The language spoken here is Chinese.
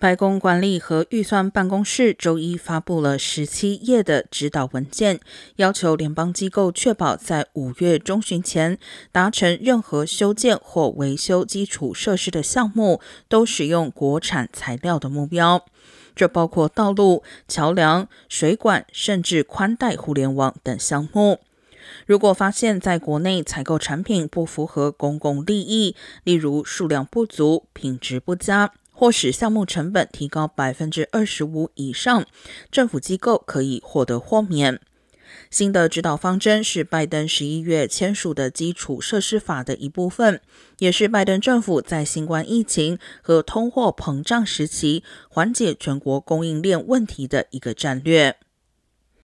白宫管理和预算办公室周一发布了十七页的指导文件，要求联邦机构确保在五月中旬前达成任何修建或维修基础设施的项目都使用国产材料的目标。这包括道路、桥梁、水管，甚至宽带互联网等项目。如果发现在国内采购产品不符合公共利益，例如数量不足、品质不佳。或使项目成本提高百分之二十五以上，政府机构可以获得豁免。新的指导方针是拜登十一月签署的基础设施法的一部分，也是拜登政府在新冠疫情和通货膨胀时期缓解全国供应链问题的一个战略。